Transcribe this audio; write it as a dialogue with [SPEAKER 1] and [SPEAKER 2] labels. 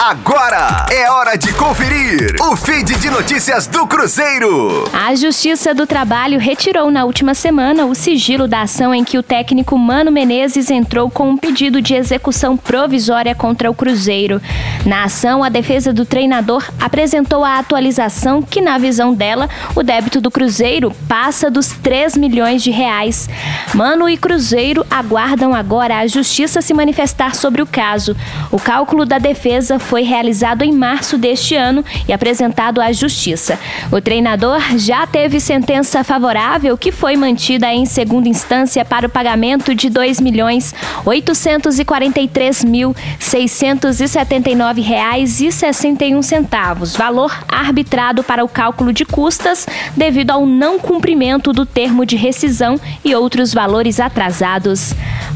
[SPEAKER 1] Agora é hora de conferir o feed de notícias do Cruzeiro.
[SPEAKER 2] A Justiça do Trabalho retirou na última semana o sigilo da ação em que o técnico Mano Menezes entrou com um pedido de execução provisória contra o Cruzeiro. Na ação, a defesa do treinador apresentou a atualização que, na visão dela, o débito do Cruzeiro passa dos 3 milhões de reais. Mano e Cruzeiro aguardam agora a Justiça se manifestar sobre o caso. O cálculo da defesa foi realizado em março deste ano e apresentado à Justiça. O treinador já teve sentença favorável que foi mantida em segunda instância para o pagamento de R$ 2 milhões 843 mil 679 reais e 61 centavos, valor arbitrado para o cálculo de custas devido ao não cumprimento do termo de rescisão e outros valores atrasados.